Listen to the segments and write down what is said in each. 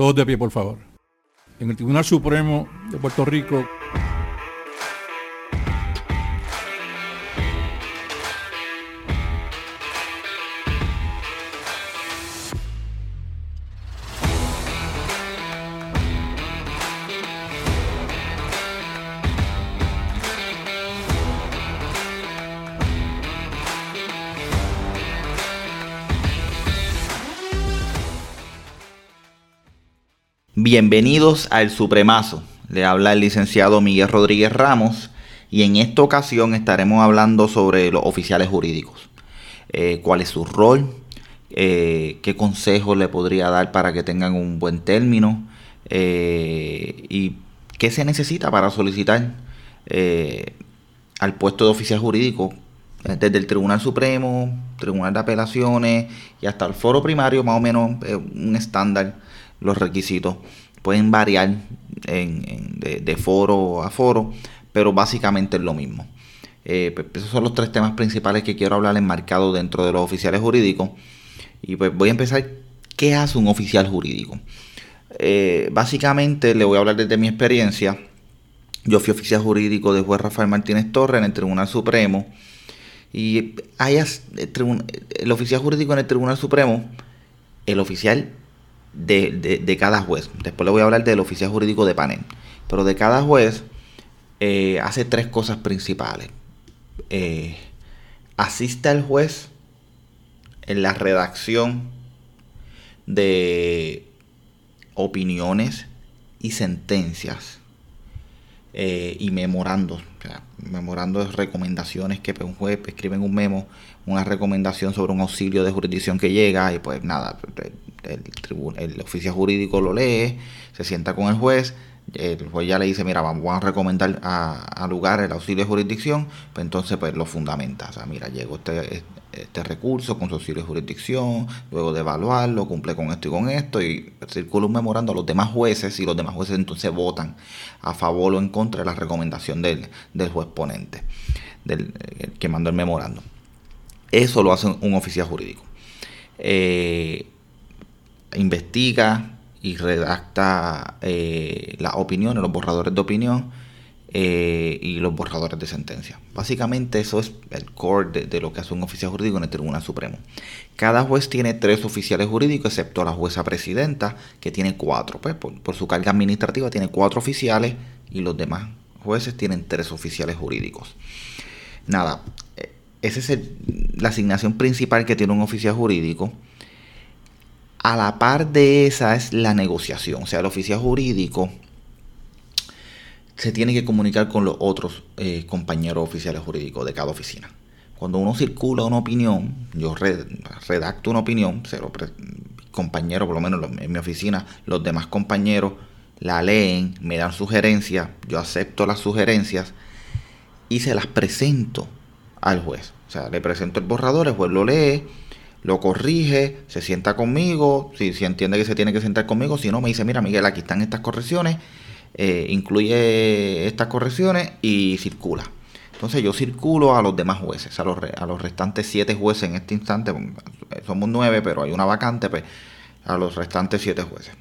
Todos de pie, por favor. En el Tribunal Supremo de Puerto Rico Bienvenidos al Supremazo. Le habla el licenciado Miguel Rodríguez Ramos y en esta ocasión estaremos hablando sobre los oficiales jurídicos. Eh, ¿Cuál es su rol? Eh, ¿Qué consejos le podría dar para que tengan un buen término? Eh, ¿Y qué se necesita para solicitar al puesto de oficial jurídico? Desde el Tribunal Supremo, Tribunal de Apelaciones y hasta el foro primario, más o menos un estándar los requisitos. Pueden variar de, foro a foro, pero básicamente es lo mismo. Eh, pues, esos son los tres temas principales que quiero hablar enmarcados dentro de los oficiales jurídicos. Y pues voy a empezar. ¿Qué hace un oficial jurídico? Eh, básicamente le voy a hablar desde mi experiencia. Yo fui oficial jurídico de juez Rafael Martínez Torres en el Tribunal Supremo. Y hayas, el oficial jurídico en el Tribunal Supremo, el oficial de, cada juez. Después le voy a hablar del oficial jurídico de panel. Pero de cada juez eh, hace tres cosas principales. Eh, asiste al juez en la redacción de opiniones y sentencias eh, y memorandos. memorandos recomendaciones que un juez escribe en un memo, una recomendación sobre un auxilio de jurisdicción que llega y pues nada, el, el oficial jurídico lo lee, se sienta con el juez, el juez ya le dice, mira, vamos a recomendar a, lugar el auxilio de jurisdicción, pues entonces pues lo fundamenta. O sea, mira, llegó este, este recurso con su auxilio de jurisdicción, luego de evaluarlo, cumple con esto y con esto, y circula un memorando a los demás jueces, y los demás jueces entonces votan a favor o en contra de la recomendación del, del juez ponente, del que mandó el memorando. Eso lo hace un oficial jurídico. Eh, investiga y redacta eh, las opiniones, los borradores de opinión eh, y los borradores de sentencia. Básicamente eso es el core de, lo que hace un oficial jurídico en el Tribunal Supremo. Cada juez tiene tres oficiales jurídicos, excepto la jueza presidenta, que tiene cuatro. Pues, por, su carga administrativa tiene cuatro oficiales y los demás jueces tienen tres oficiales jurídicos. Nada, eh, esa es la asignación principal que tiene un oficial jurídico. A la par de esa es la negociación, o sea, el oficial jurídico se tiene que comunicar con los otros eh, compañeros oficiales jurídicos de cada oficina. Cuando uno circula una opinión, yo redacto una opinión, compañeros, por lo menos en mi oficina, los demás compañeros la leen, me dan sugerencias, yo acepto las sugerencias y se las presento al juez. O sea, le presento el borrador, el juez lo lee, lo corrige, se sienta conmigo, si, si, entiende que se tiene que sentar conmigo, si no me dice, mira Miguel, aquí están estas correcciones, eh, incluye estas correcciones y circula. Entonces yo circulo a los demás jueces, a los, restantes siete jueces en este instante, somos nueve, pero hay una vacante, pues, a los restantes siete jueces.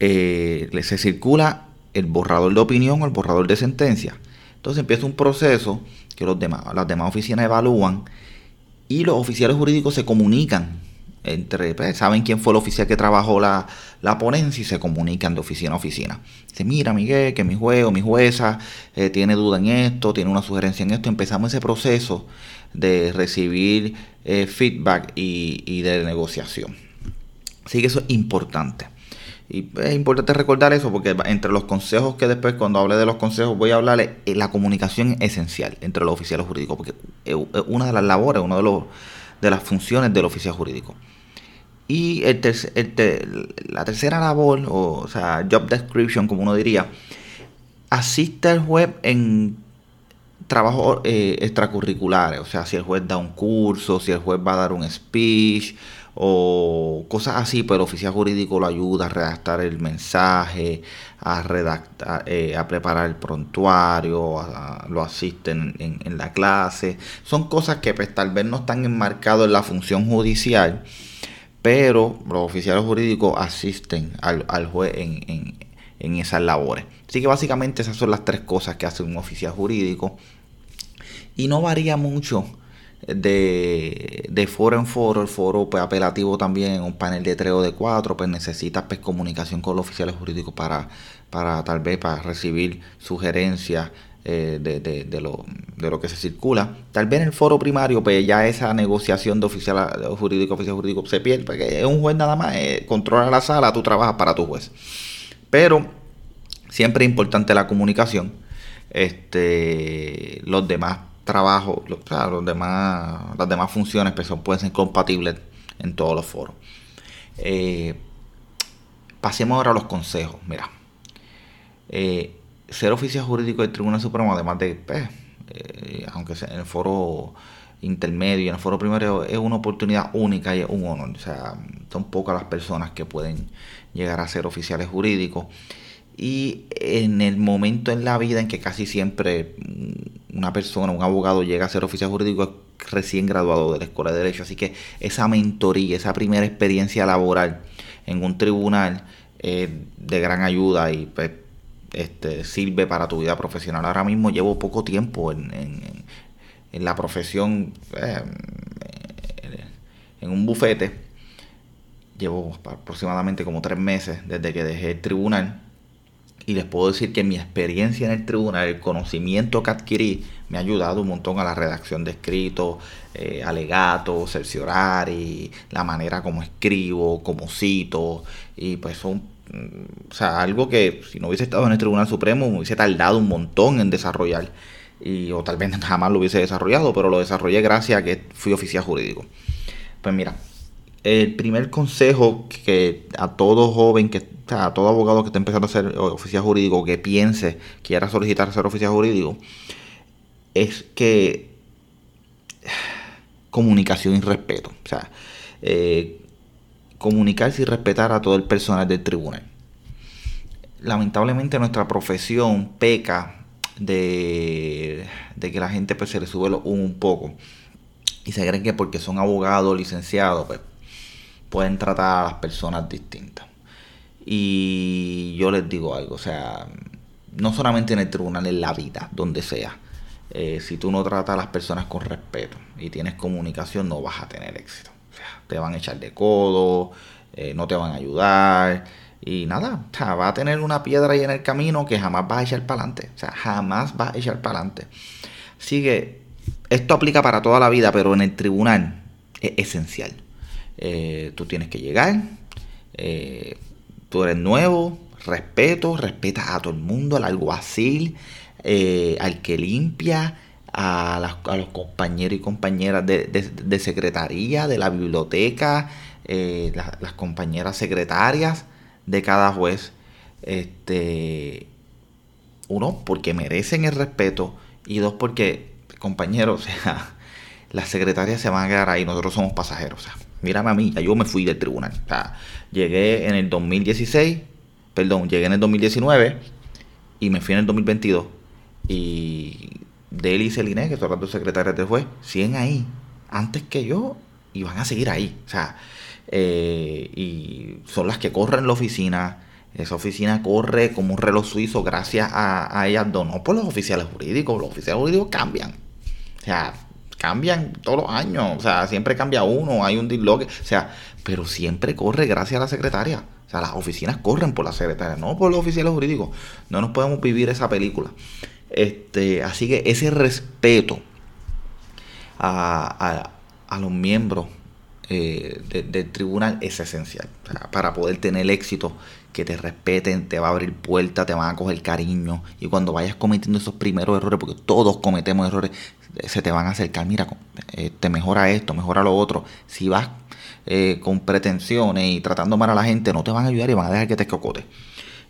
Eh, se circula el borrador de opinión o el borrador de sentencia. Entonces empieza un proceso que los demás, las demás oficinas evalúan y los oficiales jurídicos se comunican entre, pues, saben quién fue el oficial que trabajó la, ponencia y se comunican de oficina a oficina. Dice, mira Miguel, que mi juez o mi jueza eh, tiene duda en esto, tiene una sugerencia en esto. Empezamos ese proceso de recibir eh, feedback y, y de negociación. Así que eso es importante. Y es importante recordar eso porque entre los consejos que después cuando hable de los consejos voy a hablar, eh, la comunicación es esencial entre los oficiales jurídicos porque es una de las labores, una de, los, de las funciones del oficial jurídico. Y la tercera labor, o, sea, job description como uno diría, asiste al juez en trabajos eh, extracurriculares, o sea, si el juez da un curso, si el juez va a dar un speech, o cosas así, pero el oficial jurídico lo ayuda a redactar el mensaje, a redactar, eh, a preparar el prontuario, lo asisten en, la clase. Son cosas que pues, tal vez no están enmarcadas en la función judicial, pero los oficiales jurídicos asisten al, juez en, en, esas labores. Así que básicamente esas son las tres cosas que hace un oficial jurídico. Y no varía mucho de, de, foro en foro, el foro pues, apelativo también, un panel de tres o de cuatro, pues necesitas pues, comunicación con los oficiales jurídicos para, para tal vez para recibir sugerencias eh, de, lo, de lo que se circula. Tal vez en el foro primario, pues ya esa negociación de oficial jurídico, oficial jurídico se pierde, porque es un juez nada más, eh, controla la sala, tú trabajas para tu juez. Pero siempre es importante la comunicación. Este, los demás trabajos, los, los demás, las demás funciones pues, pueden ser compatibles en todos los foros. Eh, pasemos ahora a los consejos. Mira, ser oficial jurídico del Tribunal Supremo, además de, pues, eh, aunque sea en el foro intermedio y en el foro primario, es una oportunidad única y es un honor. O sea, son pocas las personas que pueden llegar a ser oficiales jurídicos. Y en el momento en la vida en que casi siempre una persona, un abogado llega a ser oficial jurídico recién graduado de la Escuela de Derecho. Así que esa mentoría, esa primera experiencia laboral en un tribunal es de gran ayuda y pues, este, sirve para tu vida profesional. Ahora mismo llevo poco tiempo en, la profesión, eh, en un bufete. Llevo aproximadamente como tres meses desde que dejé el tribunal. Y les puedo decir que mi experiencia en el tribunal, el conocimiento que adquirí, me ha ayudado un montón a la redacción de escritos, eh, alegatos, cerciorar y la manera como escribo, como cito. Y pues son o sea, algo que si no hubiese estado en el Tribunal Supremo me hubiese tardado un montón en desarrollar. Y, o tal vez jamás lo hubiese desarrollado, pero lo desarrollé gracias a que fui oficial jurídico. Pues mira, el primer consejo que a todo joven, que, a todo abogado que esté empezando a ser oficial jurídico, que piense, quiera solicitar ser oficial jurídico, es que comunicación y respeto. O sea, eh, comunicarse y respetar a todo el personal del tribunal. Lamentablemente nuestra profesión peca de, que la gente pues, se le sube un, poco y se creen que porque son abogados, licenciados, pues pueden tratar a las personas distintas. Y yo les digo algo, o sea, no solamente en el tribunal, en la vida, donde sea. Eh, si tú no tratas a las personas con respeto y tienes comunicación, no vas a tener éxito te van a echar de codo, eh, no te van a ayudar. Y nada, va a tener una piedra ahí en el camino que jamás vas a echar para adelante. O sea, jamás vas a echar para adelante. Así que esto aplica para toda la vida, pero en el tribunal es esencial. Eh, tú tienes que llegar, eh, tú eres nuevo, respeto, respetas a todo el mundo, al alguacil, al que limpia, a, los compañeros y compañeras de, secretaría, de la biblioteca, eh, las compañeras secretarias de cada juez. Este, uno, porque merecen el respeto y dos, porque, compañeros, las secretarias se van a quedar ahí, nosotros somos pasajeros. O sea, mírame a mí, yo me fui del tribunal. Llegué en el 2016, perdón, llegué en el 2019 y me fui en el 2022 y Deli y Celine, que son las dos secretarias del juez, siguen ahí antes que yo y van a seguir ahí. O sea, eh, y son las que corren la oficina. Esa oficina corre como un reloj suizo gracias a, ellas dos, no por los oficiales jurídicos. Los oficiales jurídicos cambian. O sea, cambian todos los años. O sea, siempre cambia uno, hay un disloque. O sea, pero siempre corre gracias a la secretaria. O sea, las oficinas corren por la secretaria, no por los oficiales jurídicos. No nos podemos vivir esa película. Este, así que ese respeto a, los miembros eh, del tribunal es esencial. para poder tener éxito, que te respeten, te va a abrir puertas, te van a coger cariño. Y cuando vayas cometiendo esos primeros errores, porque todos cometemos errores, se te van a acercar, mira, te mejora esto, mejora lo otro. Si vas eh, con pretensiones y tratando mal a la gente, no te van a ayudar y van a dejar que te cocote.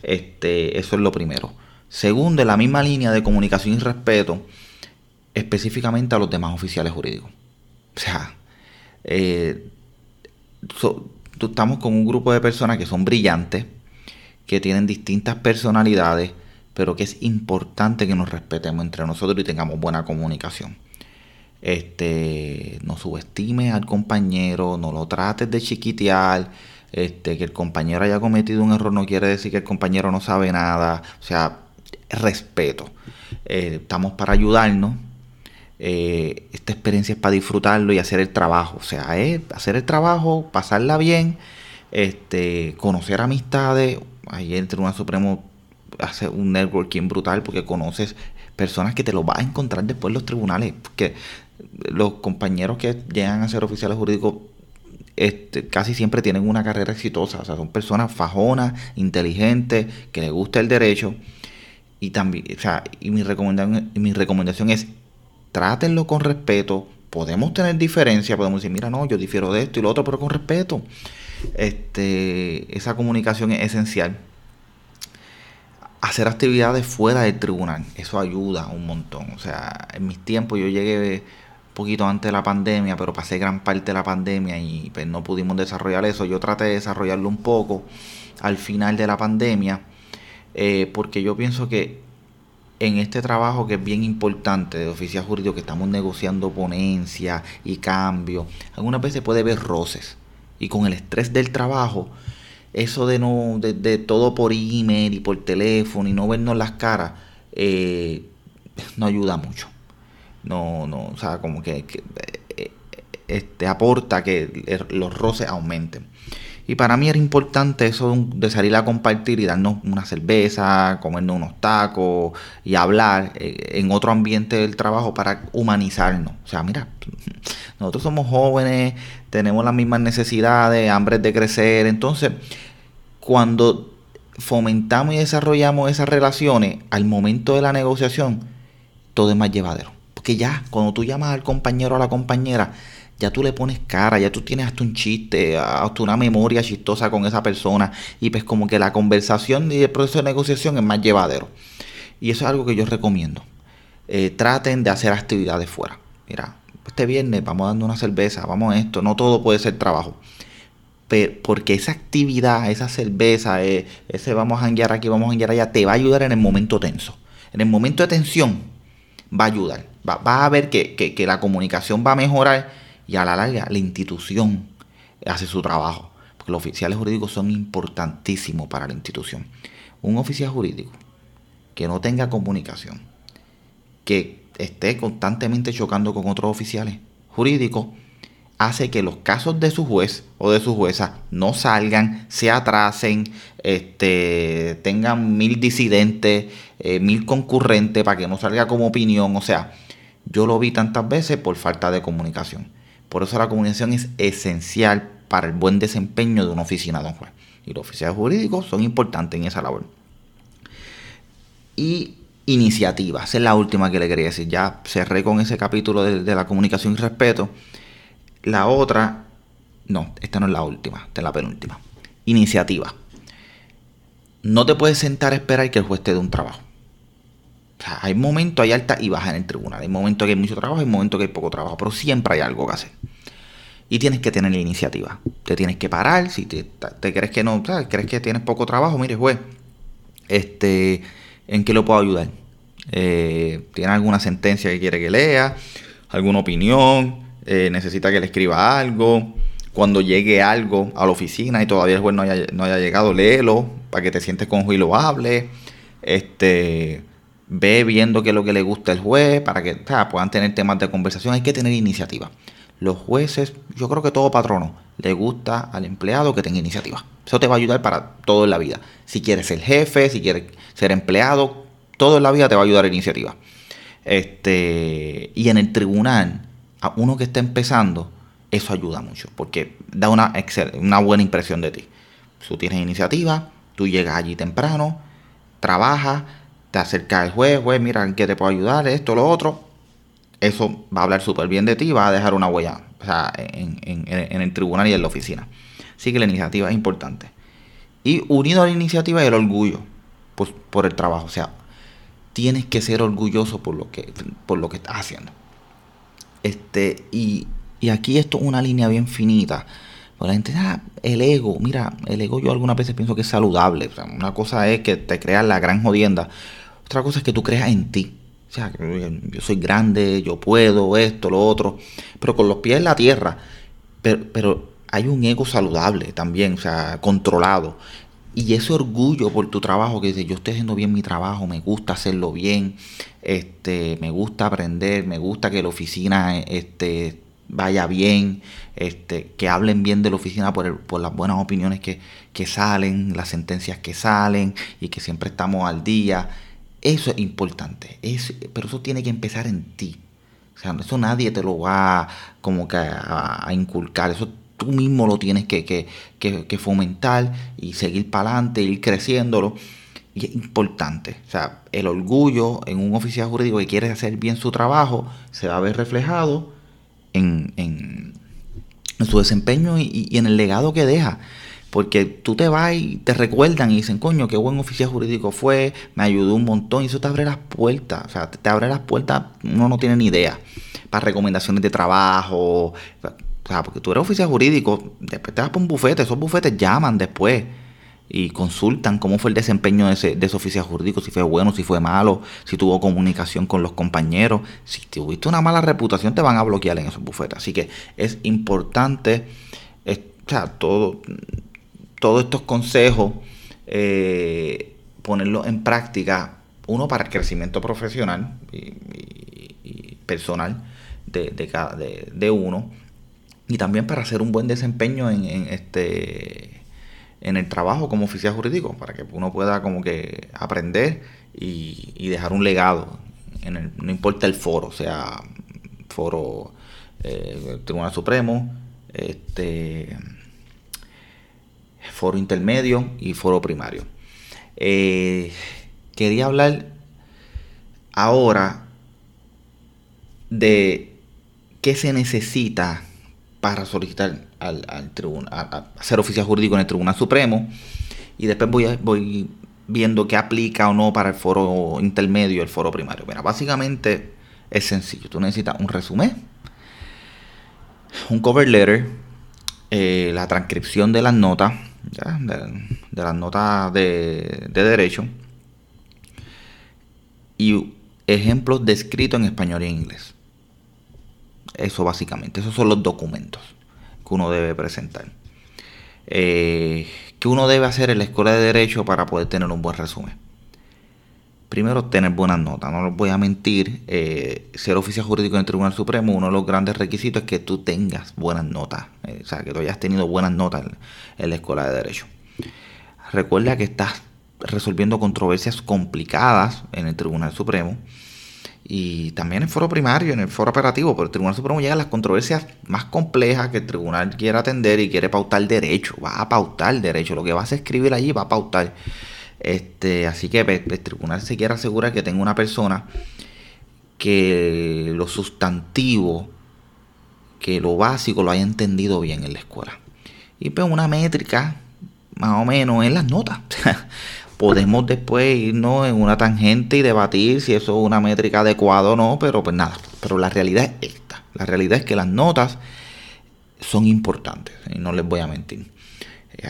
Este, eso es lo primero. Segundo, en la misma línea de comunicación y respeto, específicamente a los demás oficiales jurídicos. O sea, eh, estamos con un grupo de personas que son brillantes, que tienen distintas personalidades, pero que es importante que nos respetemos entre nosotros y tengamos buena comunicación. Este, no subestimes al compañero, no lo trates de chiquitear. Este, que el compañero haya cometido un error no quiere decir que el compañero no sabe nada. O sea, respeto. Eh, estamos para ayudarnos. Eh, esta experiencia es para disfrutarlo y hacer el trabajo. O sea, es hacer el trabajo, pasarla bien, este, conocer amistades. Ayer el Tribunal Supremo hace un networking brutal porque conoces personas que te lo vas a encontrar después en los tribunales. Porque los compañeros que llegan a ser oficiales jurídicos este, casi siempre tienen una carrera exitosa. O sea, son personas fajonas, inteligentes, que les gusta el derecho. Y también, o sea, y mi recomendación, mi recomendación es trátenlo con respeto. Podemos tener diferencia, podemos decir, mira, no, yo difiero de esto y lo otro, pero con respeto. Este, esa comunicación es esencial. Hacer actividades fuera del tribunal, eso ayuda un montón. O sea, en mis tiempos yo llegué un poquito antes de la pandemia, pero pasé gran parte de la pandemia y pues no pudimos desarrollar eso. Yo traté de desarrollarlo un poco al final de la pandemia, eh, porque yo pienso que en este trabajo que es bien importante de oficial jurídico, que estamos negociando ponencia y cambio, algunas veces puede haber roces. Y con el estrés del trabajo, eso de no, de, todo por email y por teléfono y no vernos las caras, eh, no ayuda mucho. No, no, o sea, como que, eh, este, aporta que los roces aumenten. Y para mí era importante eso de salir a compartir y darnos una cerveza, comernos unos tacos y hablar eh, en otro ambiente del trabajo para humanizarnos. O sea, mira, nosotros somos jóvenes, tenemos las mismas necesidades, hambre de crecer. Entonces, cuando fomentamos y desarrollamos esas relaciones, al momento de la negociación, todo es más llevadero. Porque ya, cuando tú llamas al compañero o a la compañera, ya tú le pones cara, ya tú tienes hasta un chiste, hasta una memoria chistosa con esa persona y pues como que la conversación y el proceso de negociación es más llevadero. Y eso es algo que yo recomiendo. Eh, traten de hacer actividades fuera. Mira, este viernes vamos dando una cerveza, vamos a esto, no todo puede ser trabajo. Pero porque esa actividad, esa cerveza, eh, ese vamos a janguear aquí, vamos a janguear allá, te va a ayudar en el momento tenso. En el momento de tensión va a ayudar. Va, a ver que, que la comunicación va a mejorar y a la larga la institución hace su trabajo. Porque los oficiales jurídicos son importantísimos para la institución. Un oficial jurídico que no tenga comunicación, que esté constantemente chocando con otros oficiales jurídicos, hace que los casos de su juez o de su jueza no salgan, se atrasen, este, tengan mil disidentes, eh, mil concurrentes para que no salga como opinión. O sea, yo lo vi tantas veces por falta de comunicación. Por eso la comunicación es esencial para el buen desempeño de una oficina de un juez. Y los oficiales jurídicos son importantes en esa labor. Y iniciativa, esa es la última que le quería decir. Ya cerré con ese capítulo de, la comunicación y respeto. La otra, no, esta no es la última, esta es la penúltima. Iniciativa. No te puedes sentar a esperar que el juez te dé un trabajo. O sea, hay momentos, hay alta y baja en el tribunal. Hay momentos que hay mucho trabajo, hay momentos que hay poco trabajo, pero siempre hay algo que hacer. Y tienes que tener la iniciativa. Te tienes que parar. Si te, crees que no, crees que tienes poco trabajo, mire, juez, este, ¿en qué lo puedo ayudar? Eh, ¿Tiene alguna sentencia que quiere que lea? ¿Alguna opinión? Eh, ¿Necesita que le escriba algo? Cuando llegue algo a la oficina y todavía el juez no haya, no haya llegado, léelo para que te sientes con juez y lo hable. Este ve viendo qué es lo que le gusta al juez para que puedan tener temas de conversación. Hay que tener iniciativa. Los jueces, yo creo que todo patrono le gusta al empleado que tenga iniciativa. Eso te va a ayudar para todo en la vida. Si quieres ser jefe, si quieres ser empleado, todo en la vida te va a ayudar a iniciativa. Este, y en el tribunal, a uno que está empezando, eso ayuda mucho porque da una, una buena impresión de ti. Tú tienes iniciativa, tú llegas allí temprano, trabajas, te acerca al juez, juez, mira, ¿en qué te puedo ayudar? Esto, lo otro. Eso va a hablar súper bien de ti y va a dejar una huella en, el tribunal y en la oficina. Así que la iniciativa es importante. Y unido a la iniciativa el orgullo pues, por el trabajo. O sea, tienes que ser orgulloso por lo que, por lo que estás haciendo. Este, y, y aquí esto es una línea bien finita. La gente, ah, el ego, mira, el ego yo algunas veces pienso que es saludable. una cosa es que te creas la gran jodienda. Otra cosa es que tú creas en ti. O sea, yo soy grande, yo puedo, esto, lo otro, pero con los pies en la tierra. Pero, pero hay un ego saludable también, o sea, controlado. Y ese orgullo por tu trabajo, que dice, yo estoy haciendo bien mi trabajo, me gusta hacerlo bien, este, me gusta aprender, me gusta que la oficina este, vaya bien, este, que hablen bien de la oficina por, por las buenas opiniones que, que salen, las sentencias que salen y que siempre estamos al día. Eso es importante, es, pero eso tiene que empezar en ti. O sea, eso nadie te lo va como que a, inculcar, eso tú mismo lo tienes que, fomentar y seguir para adelante, ir creciéndolo. Y es importante. O sea, el orgullo en un oficial jurídico que quiere hacer bien su trabajo se va a ver reflejado en, en, su desempeño y, en el legado que deja. Porque tú te vas y te recuerdan y dicen, coño, qué buen oficial jurídico fue, me ayudó un montón. Y eso te abre las puertas. O sea, te abre las puertas, uno no tiene ni idea. Para recomendaciones de trabajo, o sea, porque tú eres oficial jurídico, después te vas por un bufete, esos bufetes llaman después y consultan cómo fue el desempeño de ese, de ese oficial jurídico, si fue bueno, si fue malo, si tuvo comunicación con los compañeros. Si tuviste una mala reputación, te van a bloquear en esos bufetes. Así que es importante, o sea, todo, todos estos consejos, eh, ponerlos en práctica, uno para el crecimiento profesional y, personal de, de, de uno y también para hacer un buen desempeño en, este en el trabajo como oficial jurídico, para que uno pueda como que aprender y, dejar un legado. No importa el foro, sea foro eh, Tribunal Supremo, este foro intermedio y foro primario. Eh, quería hablar ahora de qué se necesita para solicitar al, tribunal, a, ser oficial jurídico en el Tribunal Supremo. Y después voy, voy viendo qué aplica o no para el foro intermedio y el foro primario. Mira, básicamente es sencillo. Tú necesitas un resumen, un cover letter, eh, la transcripción de las notas, De, las notas de, de derecho y ejemplos descritos en español en inglés. Eso básicamente, esos son los documentos que uno debe presentar. Eh, ¿Qué uno debe hacer en la escuela de derecho para poder tener un buen resumen? Primero, tener buenas notas. No les voy a mentir, eh, ser oficial jurídico en el Tribunal Supremo, uno de los grandes requisitos es que tú tengas buenas notas. Eh, o sea, que tú hayas tenido buenas notas en la escuela de derecho. Recuerda que estás resolviendo controversias complicadas en el Tribunal Supremo y también en el foro primario, en el foro operativo, pero el Tribunal Supremo llega a las controversias más complejas que el tribunal quiere atender y quiere pautar derecho, va a pautar derecho, lo que vas a escribir allí va a pautar. Este, así que pues, el tribunal se quiere asegurar que tenga una persona que lo sustantivo, que lo básico lo haya entendido bien en la escuela. Y pues una métrica, más o menos, en las notas. Podemos después irnos en una tangente y debatir si eso es una métrica adecuada o no, pero pues nada. Pero la realidad es esta. La realidad es que las notas son importantes, y no les voy a mentir.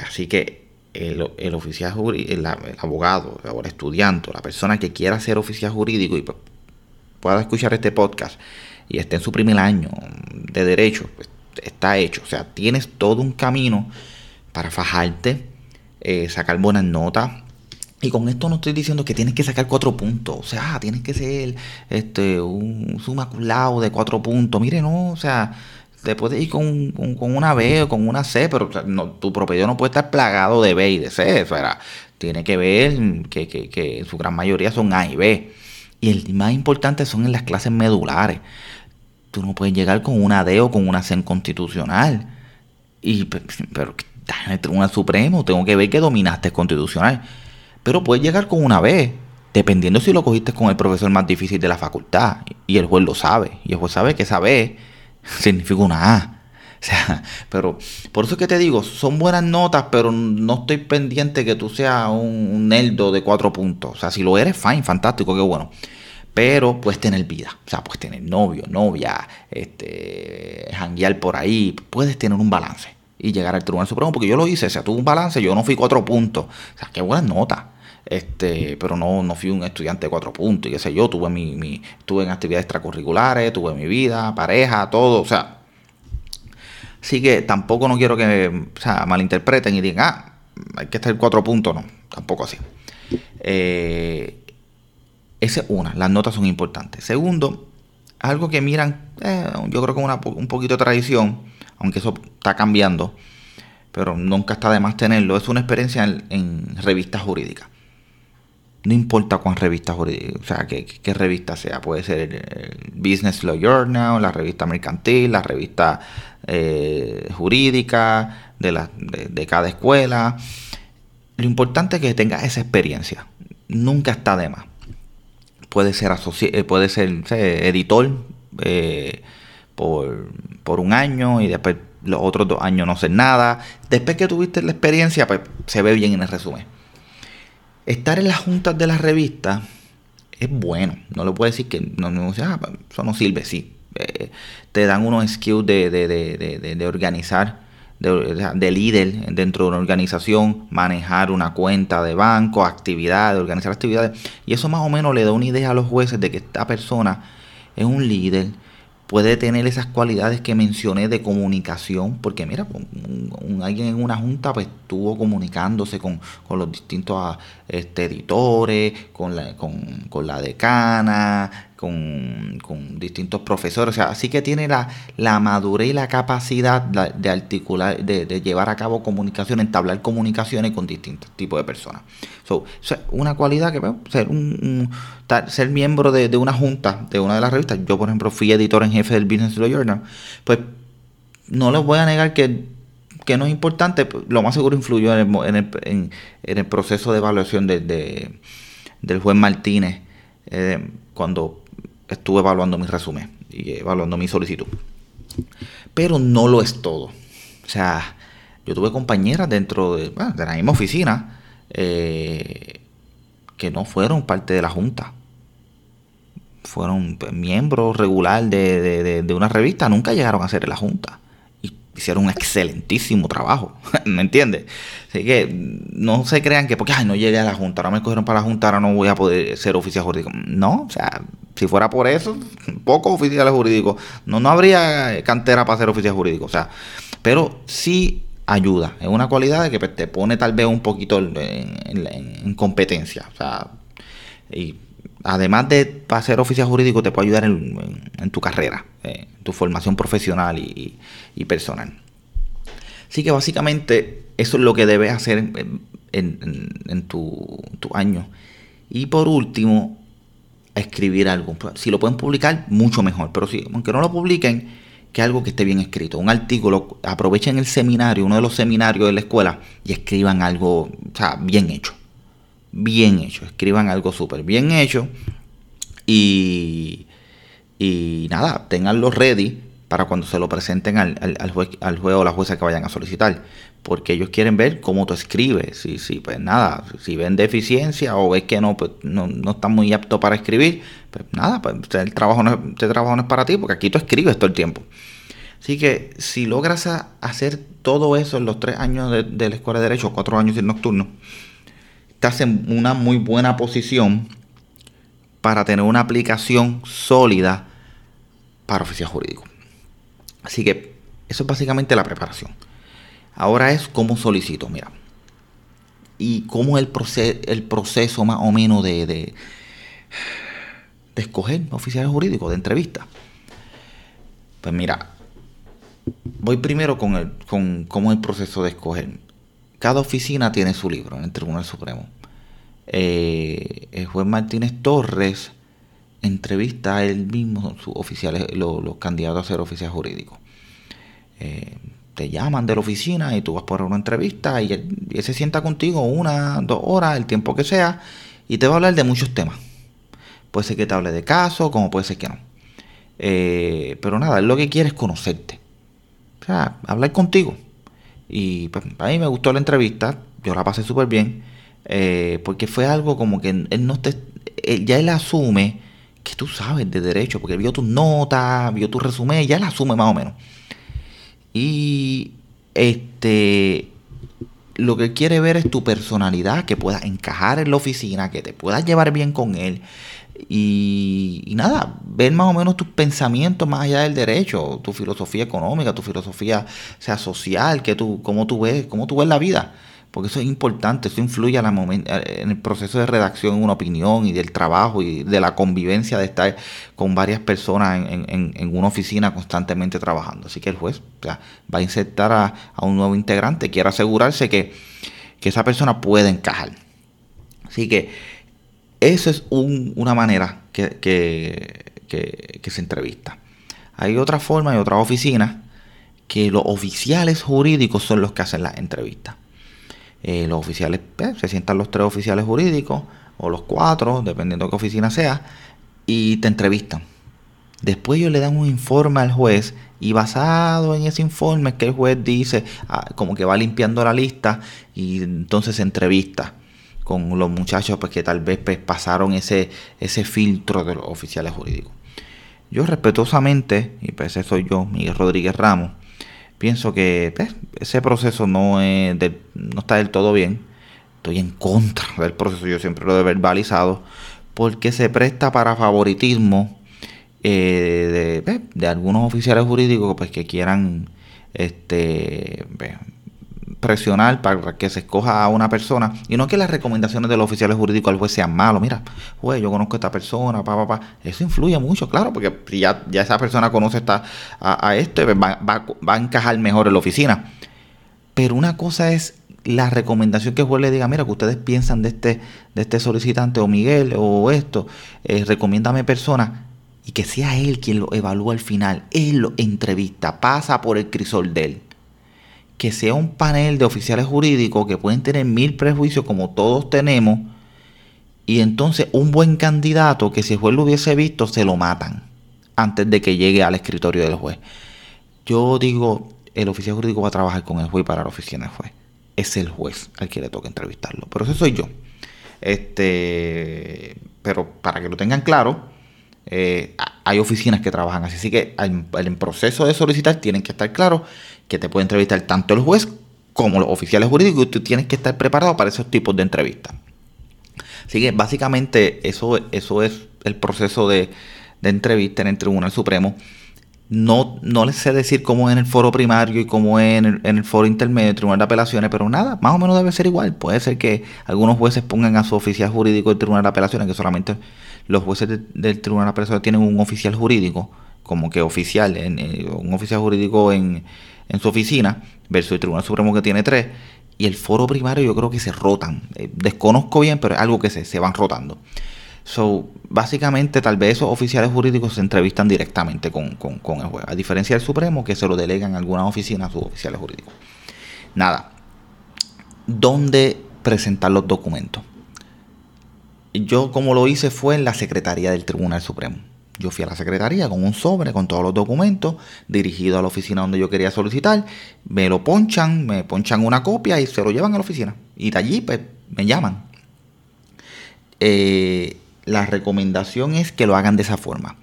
Así que el, el oficial jurídico, el, abogado o el estudiante, la persona que quiera ser oficial jurídico y pueda escuchar este podcast y esté en su primer año de derecho, pues está hecho. O sea, tienes todo un camino para fajarte, eh, sacar buenas notas, y con esto no estoy diciendo que tienes que sacar cuatro puntos. O sea, tienes que ser este, un suma de cuatro puntos. Mire, no, o sea, te puedes ir con, con, una B o con una C, pero no, tu propiedad no puede estar plagado de B y de C. O sea, tiene que ver que, que, que su gran mayoría son A y B. Y el más importante son en las clases medulares. Tú no puedes llegar con una D o con una C en constitucional. Y, pero estás en el Tribunal Supremo, tengo que ver que dominaste el constitucional pero puedes llegar con una B, dependiendo si lo cogiste con el profesor más difícil de la facultad. Y el juez lo sabe. Y el juez sabe que esa B significa una A. O sea, pero por eso es que te digo, son buenas notas, pero no estoy pendiente que tú seas un, nerdo de cuatro puntos. O sea, si lo eres, fine, fantástico, qué bueno. Pero puedes tener vida, o sea, puedes tener novio, novia, este, janguear por ahí, puedes tener un balance y llegar al Tribunal Supremo, porque yo lo hice, o sea, tuve un balance, yo no fui cuatro puntos. O sea, qué buenas notas. Este, pero no, no fui un estudiante de cuatro puntos y qué sé yo, tuve mi, mi, estuve en actividades extracurriculares, tuve mi vida, pareja, todo, o sea. Así que tampoco no quiero que o sea, malinterpreten y digan, ah, hay que estar cuatro puntos, no, tampoco así. Eh, esa es una, las notas son importantes. Segundo, algo que miran, eh, yo creo que una, un poquito de tradición, aunque eso está cambiando, pero nunca está de más tenerlo, es una experiencia en, revistas jurídicas. No importa cuán revista jurídica, o sea, qué, revista sea, puede ser Business Law Journal, la revista mercantil, la revista eh, jurídica de, la, de, cada escuela. Lo importante es que tenga esa experiencia. Nunca está de más. Puede ser, eh, puede ser editor eh, por, por un año y después los otros dos años no sé nada. Después que tuviste la experiencia, pues se ve bien en el resumen. Estar en las juntas de las revistas es bueno. No le puedo decir que no, no ah, eso no sirve, sí. Eh, te dan unos skills de, de, de, de organizar, de, líder dentro de una organización, manejar una cuenta de banco, actividades, organizar actividades. Y eso más o menos le da una idea a los jueces de que esta persona es un líder, puede tener esas cualidades que mencioné de comunicación, porque mira, un, alguien en una junta pues estuvo comunicándose con, los distintos ah, este, editores, con la, con, con la decana, con, distintos profesores. O sea, así que tiene la, la madurez y la capacidad de articular, de, llevar a cabo comunicación, entablar comunicaciones con distintos tipos de personas. So, una cualidad que ser un, ser miembro de, una junta, de una de las revistas. Yo, por ejemplo, fui editor en jefe del Business Law Journal. Pues no les voy a negar que que no es importante, lo más seguro influyó en el, en en, el proceso de evaluación de, del juez Martínez eh, cuando estuve evaluando mi resumen y evaluando mi solicitud. Pero no lo es todo. O sea, yo tuve compañeras dentro de, la misma oficina eh, que no fueron parte de la Junta. Fueron miembros regular de, de, una revista, nunca llegaron a ser en la Junta hicieron un excelentísimo trabajo, ¿me entiendes? Así que no se crean que porque no llegué a la Junta, ahora me cogieron para la Junta, ahora no voy a poder ser oficial jurídico. No, o sea, si fuera por eso, pocos oficiales jurídicos, no, no habría cantera para ser oficial jurídico, o sea, pero sí ayuda, es una cualidad que pues, te pone tal vez un poquito en, competencia, o sea, y además de para ser oficial jurídico, te puede ayudar en, tu carrera, en tu formación profesional y, personal. Así que básicamente eso es lo que debes hacer en, tu, año. Y por último, escribir algo. Si lo pueden publicar, mucho mejor. Pero si, aunque no lo publiquen, que algo que esté bien escrito. Un artículo, aprovechen el seminario, uno de los seminarios de la escuela, y escriban algo, bien hecho bien hecho. Escriban algo súper bien hecho. Y, y nada, tenganlo ready para cuando se lo presenten al, al, juez, al juez o la jueza que vayan a solicitar. Porque ellos quieren ver cómo tú escribes. Si, si pues nada, si ven deficiencia o ves que no, pues, no, no muy apto para escribir, pues nada, pues el trabajo este trabajo no es para ti, porque aquí tú escribes todo el tiempo. Así que si logras hacer todo eso en los tres años de, la escuela de Derecho, cuatro años de nocturno, estás en una muy buena posición para tener una aplicación sólida para oficial jurídico. Así que eso es básicamente la preparación. Ahora es cómo solicito, mira. Y cómo el, el proceso más o menos de, de, escoger oficiales jurídicos, de entrevista. Pues mira, voy primero con, el, con cómo el proceso de escoger cada oficina tiene su libro en el Tribunal Supremo. Eh, el juez Martínez Torres entrevista a él mismo, sus oficiales, los, candidatos a ser oficiales jurídicos. Eh, te llaman de la oficina y tú vas por una entrevista y él, se sienta contigo una, dos horas, el tiempo que sea, y te va a hablar de muchos temas. Puede ser que te hable de caso, como puede ser que no. Eh, pero nada, él lo que quiere es conocerte. O sea, hablar contigo. Y pues, a mí me gustó la entrevista, yo la pasé súper bien, eh, porque fue algo como que él no te, ya él asume que tú sabes de derecho, porque vio tus notas, vio tu resumen, ya él asume más o menos. Y este lo que quiere ver es tu personalidad, que puedas encajar en la oficina, que te puedas llevar bien con él. Y, nada, ver más o menos tus pensamientos más allá del derecho, tu filosofía económica, tu filosofía sea, social, que tú, cómo tú ves, cómo tú ves la vida porque eso es importante, eso influye en el proceso de redacción de una opinión y del trabajo y de la convivencia de estar con varias personas en, una oficina constantemente trabajando. Así que el juez va a insertar a, un nuevo integrante, quiere asegurarse que, esa persona puede encajar. Así que eso es una manera que, que se entrevista. Hay otra forma y otras oficinas que los oficiales jurídicos son los que hacen las entrevistas. Eh, los oficiales, pues, se sientan los tres oficiales jurídicos o los cuatro, dependiendo de qué oficina sea, y te entrevistan. Después ellos le dan un informe al juez y basado en ese informe que el juez dice, ah, como que va limpiando la lista y entonces se entrevista con los muchachos pues, que tal vez pues, pasaron ese, ese filtro de los oficiales jurídicos. Yo respetuosamente, y pues eso soy yo, Miguel Rodríguez Ramos, pienso que pues, ese proceso no, es no está del todo bien. Estoy en contra del proceso, yo siempre lo he verbalizado, porque se presta para favoritismo eh, de, pues, de, algunos oficiales jurídicos pues, que quieran este, presionar para que se escoja a una persona y no que las recomendaciones de los oficiales jurídicos al juez sean malos. Mira, juez, yo conozco a esta persona, pa, pa, pa. Eso influye mucho, claro, porque ya, ya esa persona conoce esta, a, esto, va, va, a encajar mejor en la oficina. Pero una cosa es la recomendación que el juez le diga, mira, que ustedes piensan de este, de este solicitante o Miguel o esto, eh, recomiéndame persona y que sea él quien lo evalúa al final, él lo entrevista, pasa por el crisol de él que sea un panel de oficiales jurídicos que pueden tener mil prejuicios como todos tenemos, y entonces un buen candidato que si el juez lo hubiese visto se lo matan antes de que llegue al escritorio del juez. Yo digo, el oficial jurídico va a trabajar con el juez para la oficina del juez. Es el juez al que le toca entrevistarlo. Pero eso soy yo. Este, pero para que lo tengan claro, eh, hay oficinas que trabajan así. Así que en proceso de solicitar tienen que estar claros que te puede entrevistar tanto el juez como los oficiales jurídicos y tú tienes que estar preparado para esos tipos de entrevistas. Así que básicamente eso, eso es el proceso de, entrevista en el Tribunal Supremo. No, no les sé decir cómo es en el foro primario y cómo es en el, foro intermedio, Tribunal de Apelaciones, pero nada, más o menos debe ser igual. Puede ser que algunos jueces pongan a su oficial jurídico del Tribunal de Apelaciones, que solamente los jueces del Tribunal de Apelaciones tienen un oficial jurídico, como que oficial, en, eh, un oficial jurídico en, en su oficina, versus el Tribunal Supremo que tiene tres, y el foro primario yo creo que se rotan. Eh, desconozco bien, pero es algo que se, se van rotando. So, básicamente, tal vez esos oficiales jurídicos se entrevistan directamente con, el juez, a diferencia del Supremo, que se lo delegan a algunas oficinas a sus oficiales jurídicos. Nada. ¿Dónde presentar los documentos? Yo, como lo hice, fue en la Secretaría del Tribunal Supremo. Yo fui a la secretaría con un sobre con todos los documentos dirigido a la oficina donde yo quería solicitar. Me lo ponchan, me ponchan una copia y se lo llevan a la oficina. Y de allí pues, me llaman. Eh, la recomendación es que lo hagan de esa forma.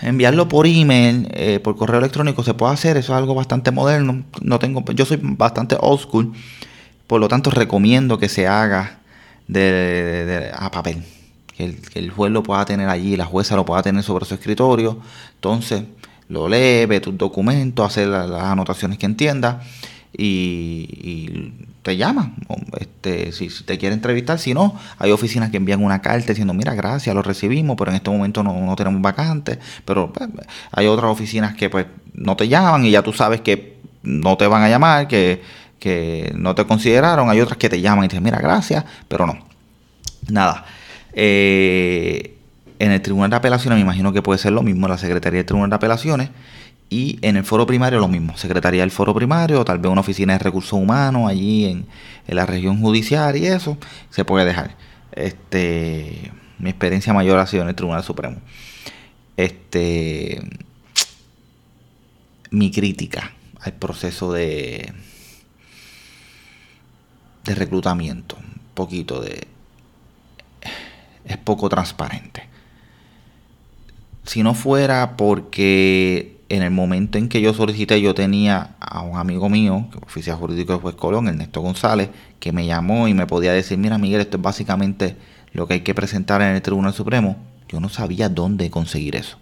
Enviarlo por email, eh, por correo electrónico se puede hacer, eso es algo bastante moderno. No tengo, yo soy bastante old school, por lo tanto recomiendo que se haga de a papel que el, juez lo pueda tener allí, la jueza lo pueda tener sobre su escritorio. Entonces, lo lee, ve tus documentos, hace las anotaciones que entienda y, te llama. Este, si, te quiere entrevistar, si no, hay oficinas que envían una carta diciendo, mira, gracias, lo recibimos, pero en este momento no, tenemos vacantes. Pero pues, hay otras oficinas que pues no te llaman y ya tú sabes que no te van a llamar, que, que no te consideraron. Hay otras que te llaman y te dicen, mira, gracias, pero no. Nada. Eh, en el Tribunal de Apelaciones me imagino que puede ser lo mismo, la Secretaría del Tribunal de Apelaciones. Y en el foro primario lo mismo, Secretaría del Foro Primario, tal vez una oficina de recursos humanos allí en, la región judicial y eso, se puede dejar. Este, mi experiencia mayor ha sido en el Tribunal Supremo. Este, mi crítica al proceso de, de reclutamiento, un poquito de, es poco transparente. Si no fuera porque en el momento en que yo solicité, yo tenía a un amigo mío, oficial jurídico de Juez Colón, Ernesto González, que me llamó y me podía decir, mira Miguel, esto es básicamente lo que hay que presentar en el Tribunal Supremo. Yo no sabía dónde conseguir eso.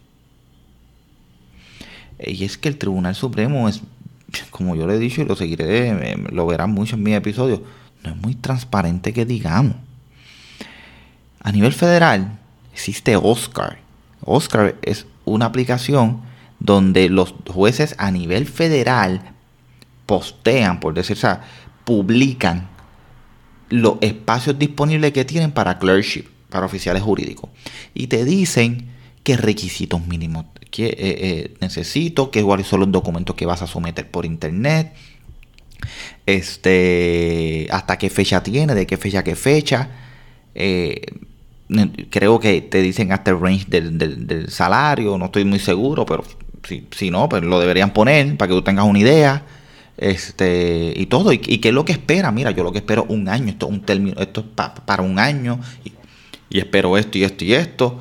Y es que el Tribunal Supremo es, como yo le he dicho y lo seguiré, lo verán mucho en mis episodios, no es muy transparente que digamos. A nivel federal existe Oscar. Oscar es una aplicación donde los jueces a nivel federal postean, por decir, o sea, publican los espacios disponibles que tienen para clerkship, para oficiales jurídicos. Y te dicen qué requisitos mínimos que eh, eh, necesito, qué cuáles son los documentos que vas a someter por internet, este, hasta qué fecha tiene, de qué fecha a qué fecha. Eh, creo que te dicen hasta el range del, salario, no estoy muy seguro, pero si, si no, pues lo deberían poner para que tú tengas una idea. Este, y todo, y, qué es lo que espera, mira, yo lo que espero un año, esto es un término, esto es para un año, y, y espero esto y esto y esto. O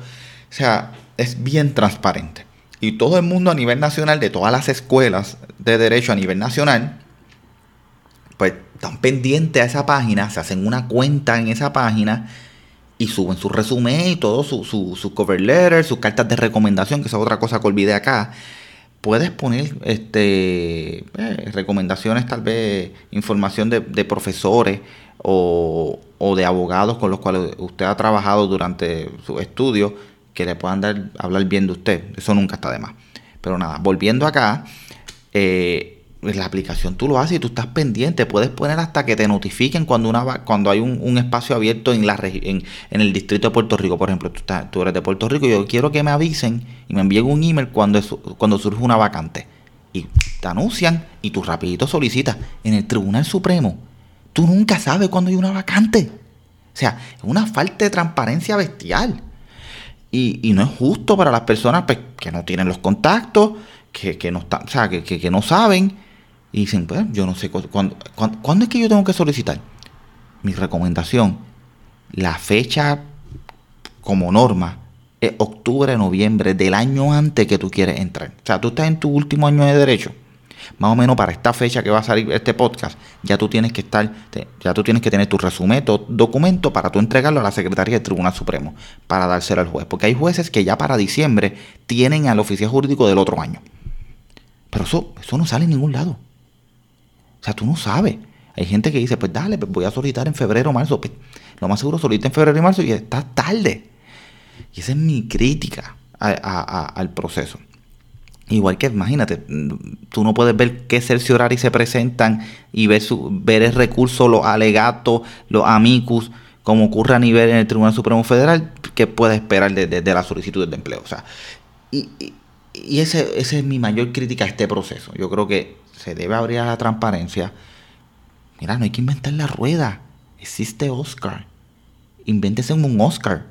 sea, es bien transparente. Y todo el mundo a nivel nacional, de todas las escuelas de derecho a nivel nacional, pues están pendientes a esa página, se hacen una cuenta en esa página y suben su resumen y todo, su, su, cover letter, sus cartas de recomendación, que es otra cosa que olvidé acá. Puedes poner este eh, recomendaciones, tal vez información de, profesores o, o, de abogados con los cuales usted ha trabajado durante su estudio, que le puedan dar, hablar bien de usted. Eso nunca está de más. Pero nada, volviendo acá, eh, la aplicación tú lo haces y tú estás pendiente. Puedes poner hasta que te notifiquen cuando una cuando hay un, espacio abierto en la en, el distrito de Puerto Rico. Por ejemplo, tú, estás, tú eres de Puerto Rico y yo quiero que me avisen y me envíen un email cuando, cuando surge una vacante. Y te anuncian y tú rapidito solicitas. En el Tribunal Supremo, tú nunca sabes cuando hay una vacante. O sea, es una falta de transparencia bestial. Y, no es justo para las personas pues, que no tienen los contactos, que, no, están, o sea, que, que no saben y dicen, pues yo no sé cuándo, es que yo tengo que solicitar. Mi recomendación, la fecha como norma es octubre, noviembre del año antes que tú quieres entrar. O sea, tú estás en tu último año de derecho. Más o menos para esta fecha que va a salir este podcast, ya tú tienes que estar, ya tú tienes que tener tu resumen, tu documento para tú entregarlo a la Secretaría del Tribunal Supremo para dárselo al juez. Porque hay jueces que ya para diciembre tienen al oficial jurídico del otro año. Pero eso, eso no sale en ningún lado. O sea, tú no sabes. Hay gente que dice, pues dale, pues voy a solicitar en febrero o marzo. Pues, lo más seguro solicita en febrero y marzo y está tarde. Y esa es mi crítica al proceso. Igual que, imagínate, tú no puedes ver qué cerciorari se presentan y ver, su, ver el recurso, los alegatos, los amicus, como ocurre a nivel en el Tribunal Supremo Federal, que puedes esperar de, de, las solicitudes de empleo. O sea, y, y, ese, esa es mi mayor crítica a este proceso. Yo creo que se debe abrir a la transparencia. Mira, no hay que inventar la rueda. Existe Oscar. Invéntese un Oscar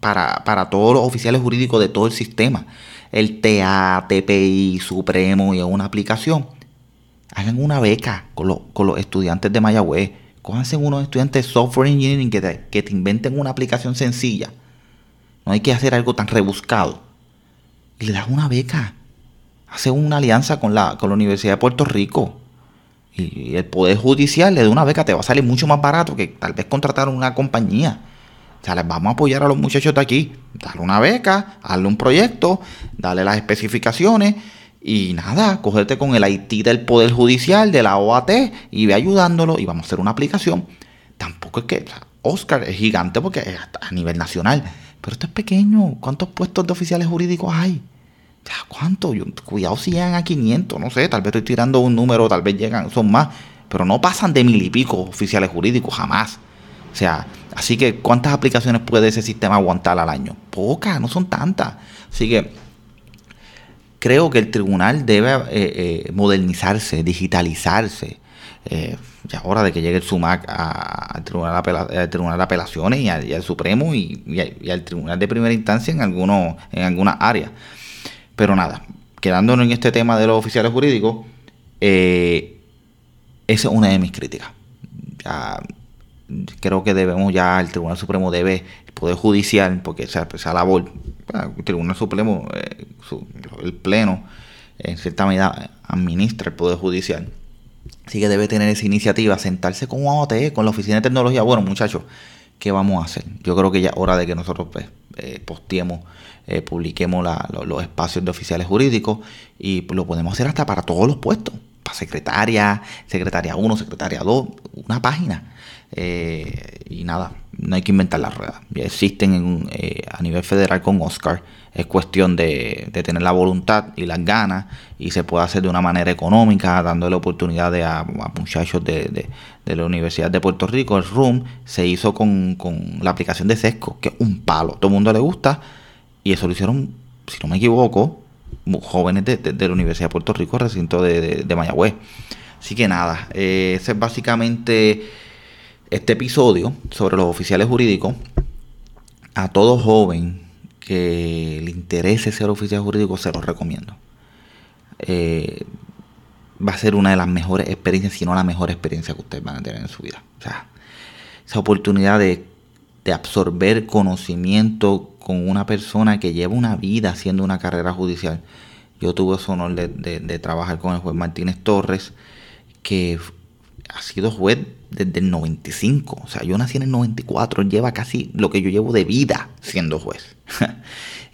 para, para todos los oficiales jurídicos de todo el sistema. El TA, TPI, Supremo y una aplicación. Hagan una beca con, los estudiantes de Mayagüez. Cójanse unos estudiantes de software engineering que te, que te inventen una aplicación sencilla. No hay que hacer algo tan rebuscado. Y le das una beca hace una alianza con la, con la Universidad de Puerto Rico. Y el Poder Judicial le da una beca, te va a salir mucho más barato que tal vez contratar una compañía. O sea, les vamos a apoyar a los muchachos de aquí. Darle una beca, darle un proyecto, darle las especificaciones y nada, cogerte con el IT del Poder Judicial, de la OAT y ve ayudándolo y vamos a hacer una aplicación. Tampoco es que Oscar es gigante porque es a nivel nacional, pero esto es pequeño. ¿Cuántos puestos de oficiales jurídicos hay? ¿Cuánto? cuidado si llegan a 500, no sé, tal vez estoy tirando un número, tal vez llegan, son más, pero no pasan de mil y pico oficiales jurídicos, jamás. O sea, así que ¿cuántas aplicaciones puede ese sistema aguantar al año? Pocas, no son tantas. Así que creo que el tribunal debe eh, eh, modernizarse, digitalizarse. Eh, ya hora de que llegue el SUMAC al tribunal, tribunal, de Apelaciones y al, Supremo y, y, al Tribunal de Primera Instancia en, algunos, en algunas áreas. Pero nada, quedándonos en este tema de los oficiales jurídicos, eh, esa es una de mis críticas. creo que debemos ya, el Tribunal Supremo debe, el Poder Judicial, porque esa, esa labor, el Tribunal Supremo, eh, el Pleno, en cierta medida administra el Poder Judicial. Así que debe tener esa iniciativa, sentarse con UAOTE, con la Oficina de Tecnología. Bueno, muchachos, ¿qué vamos a hacer? Yo creo que ya es hora de que nosotros pues, eh, posteemos, eh, publiquemos los espacios de oficiales jurídicos y lo podemos hacer hasta para todos los puestos. Para secretaria, secretaria 1, secretaria 2, una página. Eh, y nada, no hay que inventar la rueda. Ya existen a nivel federal con Oscar es cuestión de, tener la voluntad y las ganas y se puede hacer de una manera económica, dándole oportunidades a, muchachos de, la Universidad de Puerto Rico. El RUM se hizo con, la aplicación de Sesco, que es un palo, todo el mundo le gusta y eso lo hicieron, si no me equivoco, jóvenes de, la Universidad de Puerto Rico, recinto de, Mayagüez. Así que nada, eh, ese es básicamente este episodio sobre los oficiales jurídicos. A todo joven que le interese ser oficial jurídico, se lo recomiendo. Eh, va a ser una de las mejores experiencias, si no la mejor experiencia que ustedes van a tener en su vida. O sea, esa oportunidad de, absorber conocimiento con una persona que lleva una vida haciendo una carrera judicial. Yo tuve ese honor de, trabajar con el juez Martínez Torres, que ha sido juez desde el 95. O sea, yo nací en el 94, lleva casi lo que yo llevo de vida siendo juez.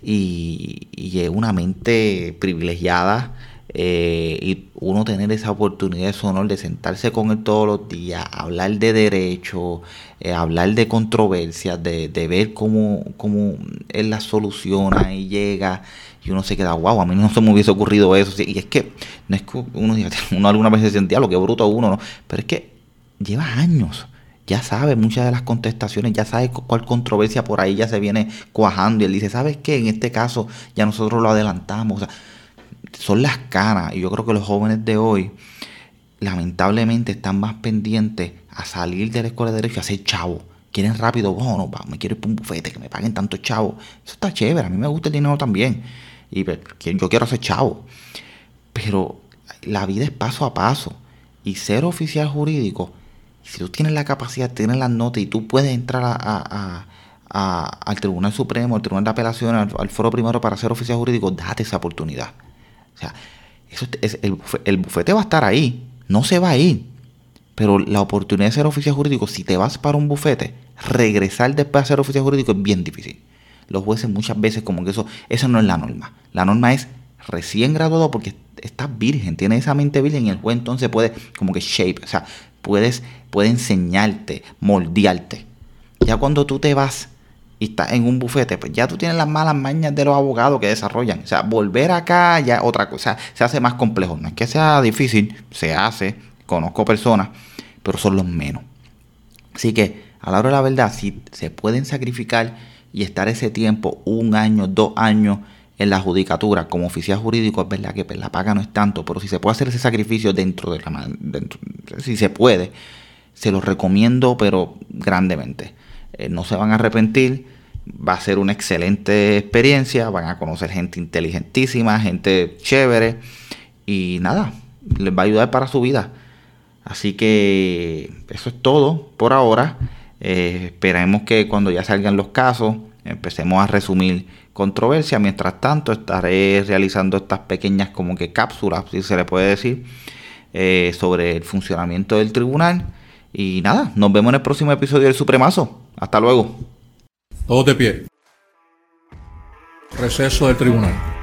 y, y, es una mente privilegiada. Eh, y uno tener esa oportunidad, ese honor de sentarse con él todos los días, hablar de derecho, eh, hablar de controversias, de, ver cómo, cómo él la soluciona y llega y uno se queda, wow, a mí no se me hubiese ocurrido eso. Y es que no es que uno, uno alguna vez se sentía lo que bruto uno, ¿no? Pero es que lleva años. Ya sabe muchas de las contestaciones, ya sabe cuál controversia por ahí ya se viene cuajando. Y él dice, ¿sabes qué? En este caso ya nosotros lo adelantamos. O sea, son las caras. Y yo creo que los jóvenes de hoy, lamentablemente, están más pendientes a salir de la escuela de derecho a ser chavo. Quieren rápido, oh, me quiero ir por un bufete, que me paguen tanto chavo. Eso está chévere, a mí me gusta el dinero también. Y pues, yo quiero ser chavo. Pero la vida es paso a paso. Y ser oficial jurídico si tú tienes la capacidad, tienes las notas y tú puedes entrar a, al Tribunal Supremo, al Tribunal de Apelación, al, Foro Primero para ser oficial jurídico, date esa oportunidad. O sea, eso es, el, bufete va a estar ahí, no se va a ir. Pero la oportunidad de ser oficial jurídico, si te vas para un bufete, regresar después a ser oficial jurídico es bien difícil. Los jueces muchas veces como que eso, eso no es la norma. La norma es recién graduado porque estás virgen, tienes esa mente virgen y el juez entonces puede como que shape, o sea, puedes, puede enseñarte, moldearte. Ya cuando tú te vas y estás en un bufete, pues ya tú tienes las malas mañas de los abogados que desarrollan. O sea, volver acá ya otra cosa, se hace más complejo. No es que sea difícil, se hace, conozco personas, pero son los menos. Así que, a la hora de la verdad, si se pueden sacrificar y estar ese tiempo, un año, dos años, en la judicatura como oficial jurídico, es verdad que pues, la paga no es tanto, pero si se puede hacer ese sacrificio dentro de la dentro, si se puede, se los recomiendo, pero grandemente. Eh, no se van a arrepentir, va a ser una excelente experiencia, van a conocer gente inteligentísima, gente chévere y nada, les va a ayudar para su vida. Así que eso es todo por ahora. Eh, esperemos que cuando ya salgan los casos empecemos a resumir controversia. Mientras tanto, estaré realizando estas pequeñas como que cápsulas, si se le puede decir, eh, sobre el funcionamiento del tribunal. Y nada, nos vemos en el próximo episodio del Supremazo. Hasta luego. Todos de pie. Receso del tribunal.